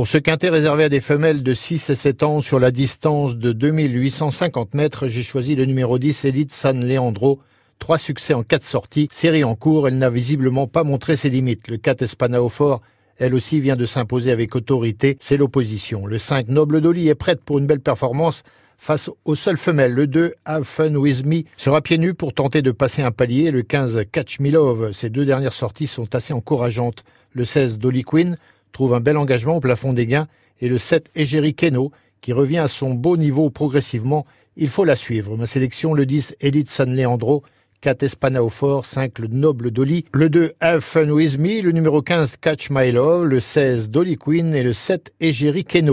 Pour ce quintet réservé à des femelles de 6 et 7 ans sur la distance de 2850 mètres, j'ai choisi le numéro 10, Edith San Leandro. Trois succès en quatre sorties. Série en cours, elle n'a visiblement pas montré ses limites. Le 4 Espanao Fort, elle aussi vient de s'imposer avec autorité. C'est l'opposition. Le 5 Noble Dolly est prête pour une belle performance face aux seules femelles. Le 2, Have Fun With Me, sera pieds nus pour tenter de passer un palier. Le 15, Catch Me Love. Ces deux dernières sorties sont assez encourageantes. Le 16, Dolly Queen, trouve un bel engagement au plafond des gains. Et le 7, Egeri Keno, qui revient à son beau niveau progressivement. Il faut la suivre. Ma sélection, le 10, Edith San Leandro. 4 Espana au fort, 5 le Noble Dolly, le 2 Have Fun With Me, le numéro 15 Catch My Love, le 16 Dolly Queen et le 7 Egeri Keno.